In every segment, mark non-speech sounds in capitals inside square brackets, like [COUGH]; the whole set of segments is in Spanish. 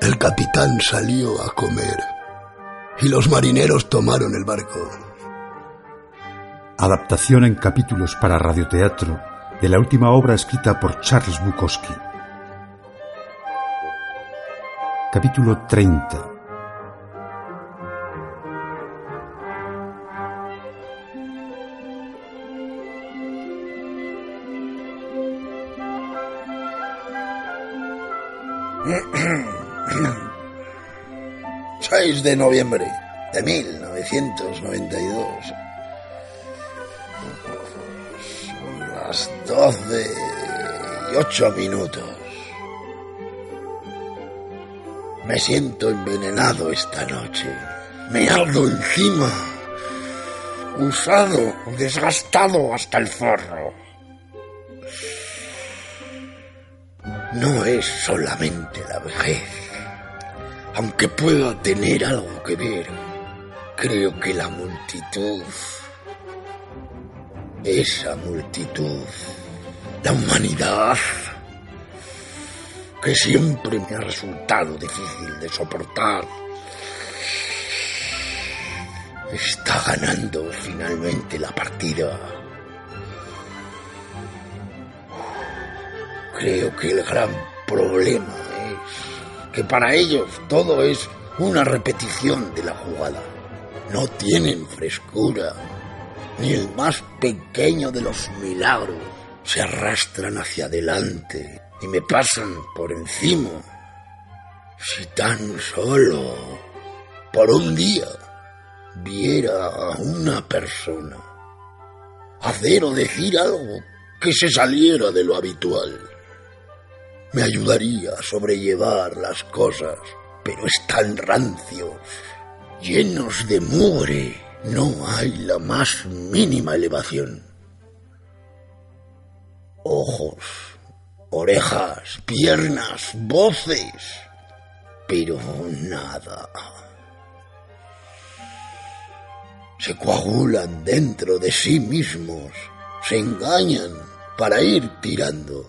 El capitán salió a comer y los marineros tomaron el barco. Adaptación en capítulos para radioteatro de la última obra escrita por Charles Bukowski. Capítulo 30. ...6 [CLEARS THROAT] de noviembre de 1992. 12 y 8 minutos. Me siento envenenado esta noche. Me ardo encima. Usado, desgastado hasta el forro. No es solamente la vejez. Aunque pueda tener algo que ver, creo que la multitud, esa multitud, la humanidad, que siempre me ha resultado difícil de soportar, está ganando finalmente la partida. Creo que el gran problema es que para ellos todo es una repetición de la jugada. No tienen frescura, ni el más pequeño de los milagros. Se arrastran hacia adelante y me pasan por encima. Si tan solo por un día viera a una persona hacer o decir algo que se saliera de lo habitual, me ayudaría a sobrellevar las cosas, pero están rancios, llenos de mugre, no hay la más mínima elevación. Ojos, orejas, piernas, voces, pero nada. Se coagulan dentro de sí mismos, se engañan para ir tirando,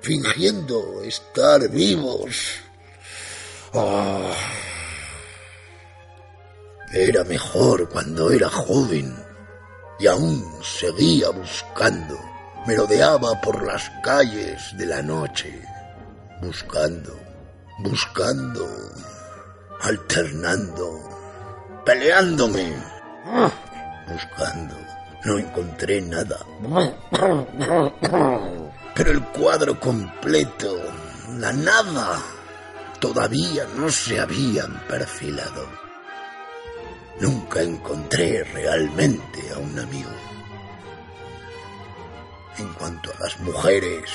fingiendo estar vivos. Ah. Era mejor cuando era joven y aún seguía buscando. Merodeaba por las calles de la noche, buscando, buscando, alternando, peleándome, buscando. No encontré nada. Pero el cuadro completo, la nada, todavía no se habían perfilado. Nunca encontré realmente a un amigo. En cuanto a las mujeres,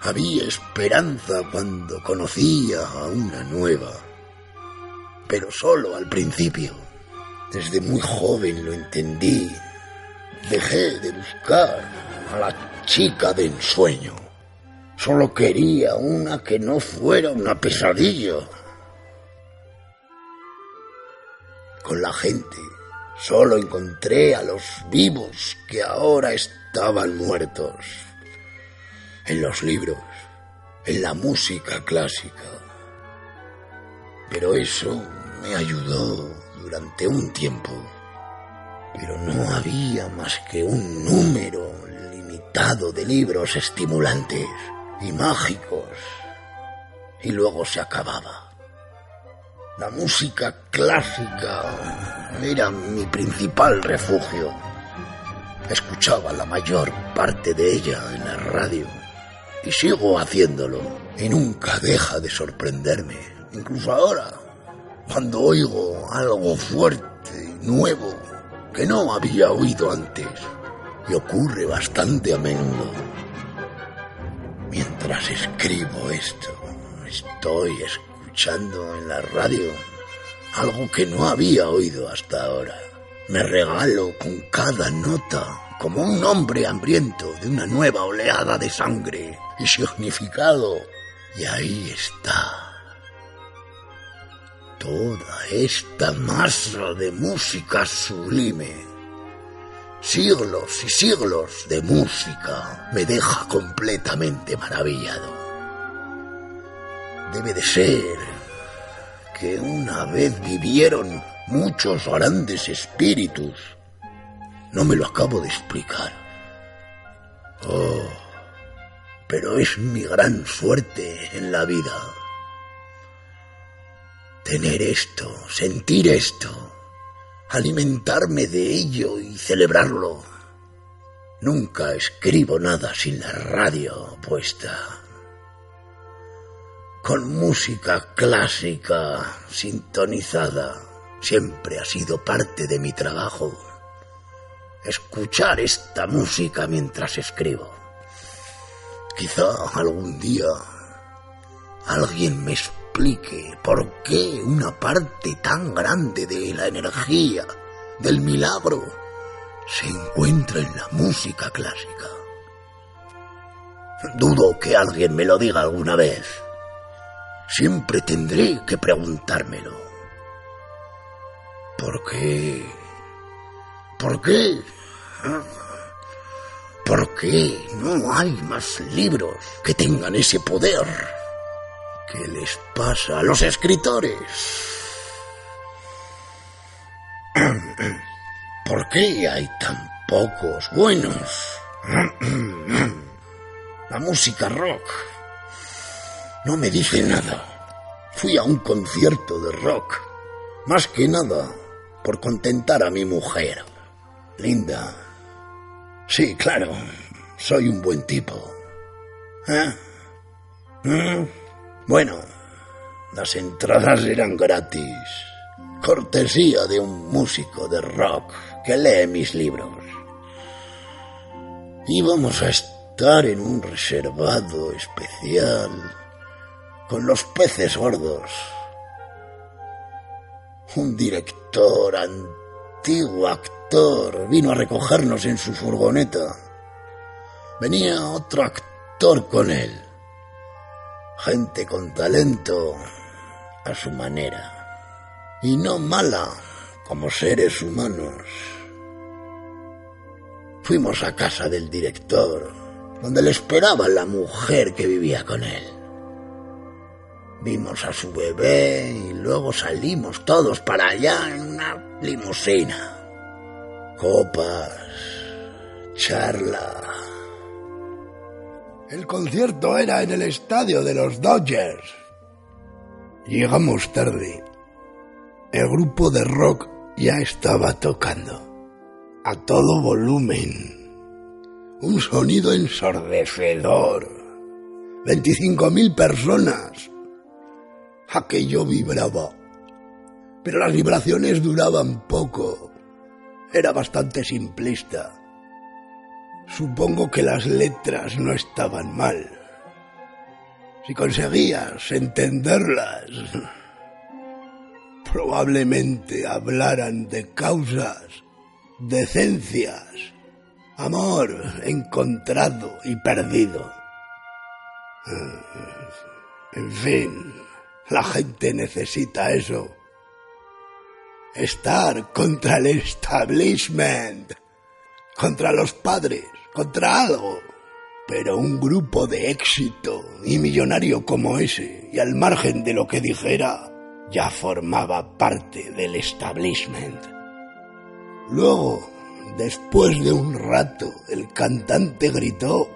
había esperanza cuando conocía a una nueva, pero solo al principio. Desde muy joven lo entendí. Dejé de buscar a la chica de ensueño. Solo quería una que no fuera una pesadilla. Con la gente solo encontré a los vivos que ahora estaban muertos. En los libros, en la música clásica. Pero eso me ayudó durante un tiempo. Pero no había más que un número limitado de libros estimulantes y mágicos. Y luego se acababa. La música clásica. Era mi principal refugio. Escuchaba la mayor parte de ella en la radio. Y sigo haciéndolo. Y nunca deja de sorprenderme, incluso ahora, cuando oigo algo fuerte y nuevo que no había oído antes. Y ocurre bastante a menudo. Mientras escribo esto, estoy escuchando en la radio algo que no había oído hasta ahora. Me regalo con cada nota como un hombre hambriento de una nueva oleada de sangre y significado. Y ahí está. Toda esta masa de música sublime. Siglos y siglos de música me deja completamente maravillado. Debe de ser que una vez vivieron muchos grandes espíritus. No me lo acabo de explicar. Oh, pero es mi gran suerte en la vida. Tener esto, sentir esto, alimentarme de ello y celebrarlo. Nunca escribo nada sin la radio puesta con música clásica sintonizada. Siempre ha sido parte de mi trabajo. Escuchar esta música mientras escribo. Quizá algún día alguien me explique por qué una parte tan grande de la energía, del milagro, se encuentra en la música clásica. Dudo que alguien me lo diga alguna vez. Siempre tendré que preguntármelo. ¿Por qué? ¿Por qué? ¿Por qué no hay más libros que tengan ese poder? ¿Qué les pasa a los escritores? ¿Por qué hay tan pocos buenos? La música rock no me dice nada. Fui a un concierto de rock, más que nada por contentar a mi mujer. Linda. Sí, claro, soy un buen tipo. ¿Eh? ¿Mm? Bueno, las entradas eran gratis. Cortesía de un músico de rock que lee mis libros. Íbamos a estar en un reservado especial con los peces gordos. Un director, antiguo actor, vino a recogernos en su furgoneta. Venía otro actor con él. Gente con talento a su manera. Y no mala como seres humanos. Fuimos a casa del director, donde le esperaba la mujer que vivía con él. Vimos a su bebé y luego salimos todos para allá en una limusina. Copas, charla. El concierto era en el estadio de los Dodgers. Llegamos tarde. El grupo de rock ya estaba tocando. A todo volumen. Un sonido ensordecedor. 25.000 personas aquello vibraba. Pero las vibraciones duraban poco. Era bastante simplista. Supongo que las letras no estaban mal. Si conseguías entenderlas, probablemente hablaran de causas, decencias, amor encontrado y perdido. En fin, la gente necesita eso. Estar contra el establishment, contra los padres, contra algo. Pero un grupo de éxito y millonario como ese, y al margen de lo que dijera, ya formaba parte del establishment. Luego, después de un rato, el cantante gritó,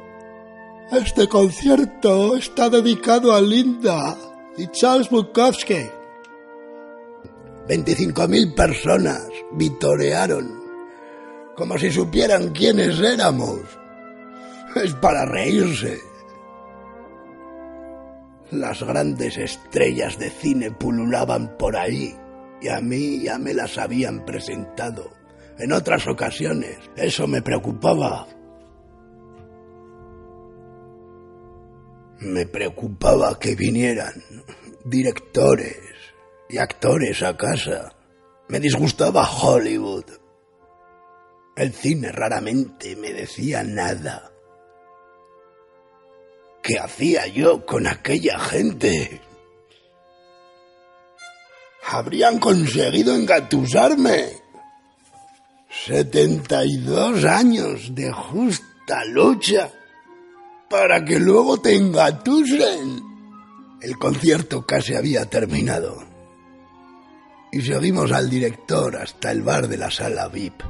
Este concierto está dedicado a Linda y Charles Bukowski. 25.000 personas vitorearon, como si supieran quiénes éramos. Es para reírse. Las grandes estrellas de cine pululaban por ahí y a mí ya me las habían presentado. En otras ocasiones eso me preocupaba. Me preocupaba que vinieran directores y actores a casa. Me disgustaba Hollywood. El cine raramente me decía nada. ¿Qué hacía yo con aquella gente? Habrían conseguido engatusarme. Setenta y dos años de justa lucha para que luego te engatusen. El concierto casi había terminado. Y seguimos al director hasta el bar de la sala VIP.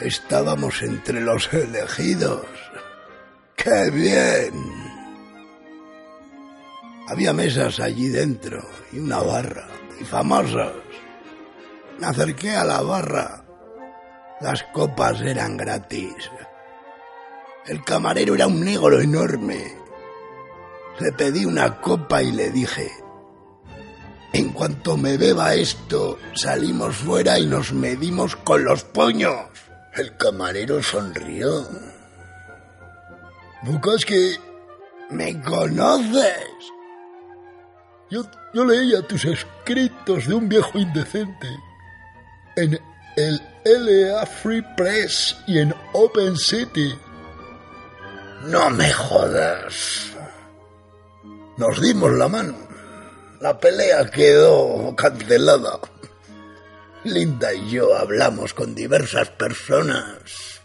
Estábamos entre los elegidos. ¡Qué bien! Había mesas allí dentro y una barra, y famosos. Me acerqué a la barra. Las copas eran gratis. El camarero era un negro enorme. Le pedí una copa y le dije, en cuanto me beba esto, salimos fuera y nos medimos con los puños. El camarero sonrió. Bukowski, ¿me conoces? Yo, yo leía tus escritos de un viejo indecente en el LA Free Press y en Open City. No me jodas. Nos dimos la mano. La pelea quedó cancelada. Linda y yo hablamos con diversas personas.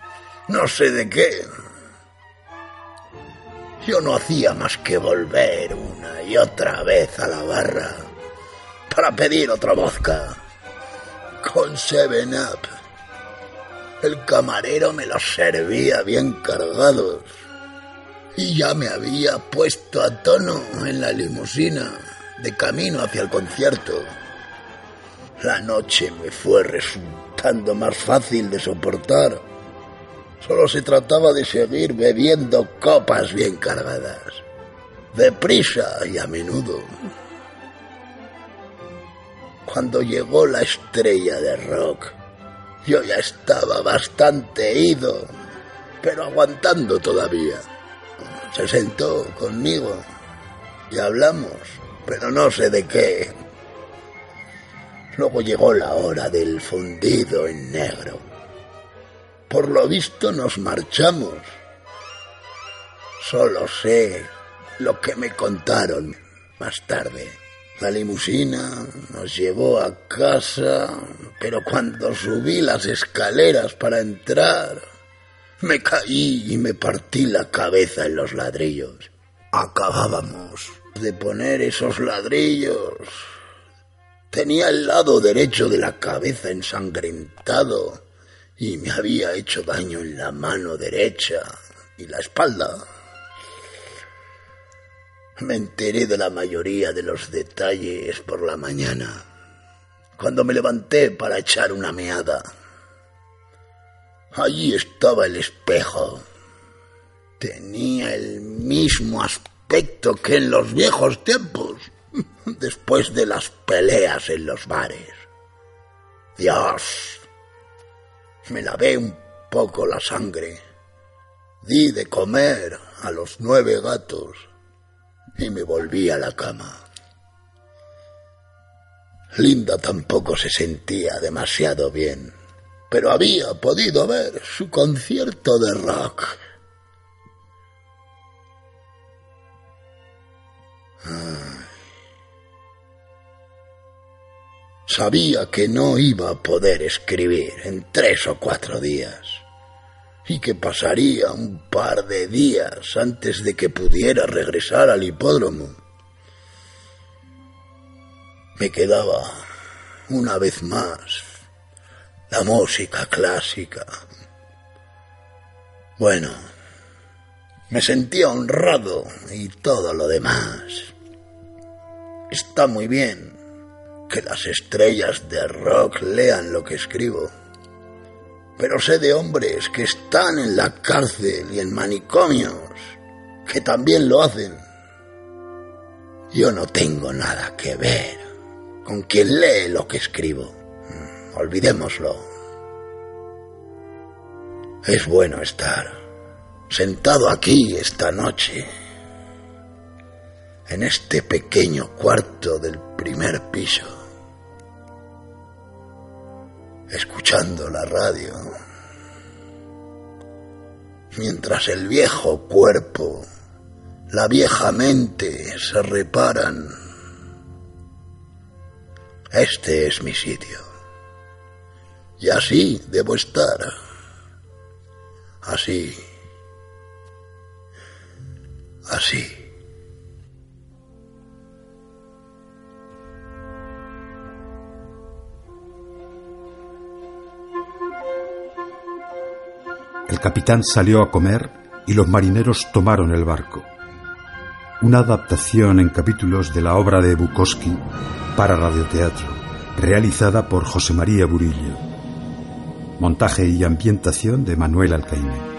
No sé de qué. Yo no hacía más que volver una y otra vez a la barra para pedir otra vodka con Seven Up. El camarero me los servía bien cargados y ya me había puesto a tono en la limusina de camino hacia el concierto. La noche me fue resultando más fácil de soportar. Solo se trataba de seguir bebiendo copas bien cargadas, deprisa y a menudo. Cuando llegó la estrella de rock, yo ya estaba bastante ido, pero aguantando todavía. Se sentó conmigo y hablamos, pero no sé de qué. Luego llegó la hora del fundido en negro. Por lo visto nos marchamos. Solo sé lo que me contaron más tarde. La limusina nos llevó a casa, pero cuando subí las escaleras para entrar, me caí y me partí la cabeza en los ladrillos. Acabábamos de poner esos ladrillos Tenía el lado derecho de la cabeza ensangrentado y me había hecho daño en la mano derecha y la espalda. Me enteré de la mayoría de los detalles por la mañana, cuando me levanté para echar una meada. Allí estaba el espejo. Tenía el mismo aspecto que en los viejos tiempos [LAUGHS] después de las peleas en los bares. Dios, me lavé un poco la sangre, di de comer a los nueve gatos y me volví a la cama. Linda tampoco se sentía demasiado bien, pero había podido ver su concierto de rock. Sabía que no iba a poder escribir en tres o cuatro días y que pasaría un par de días antes de que pudiera regresar al hipódromo. Me quedaba, una vez más, la música clásica. Bueno, me sentía honrado y todo lo demás. Está muy bien que las estrellas de rock lean lo que escribo. Pero sé de hombres que están en la cárcel y en manicomios, que también lo hacen. Yo no tengo nada que ver con quien lee lo que escribo. Olvidémoslo. Es bueno estar sentado aquí esta noche, en este pequeño cuarto del primer piso escuchando la radio. mientras el viejo cuerpo, la vieja mente se reparan. Este es mi sitio. Y así debo estar. Así. Así. El capitán salió a comer y los marineros tomaron el barco. Una adaptación en capítulos de la obra de Bukowski para radioteatro, realizada por José María Burillo. Montaje y ambientación de Manuel Alcaine.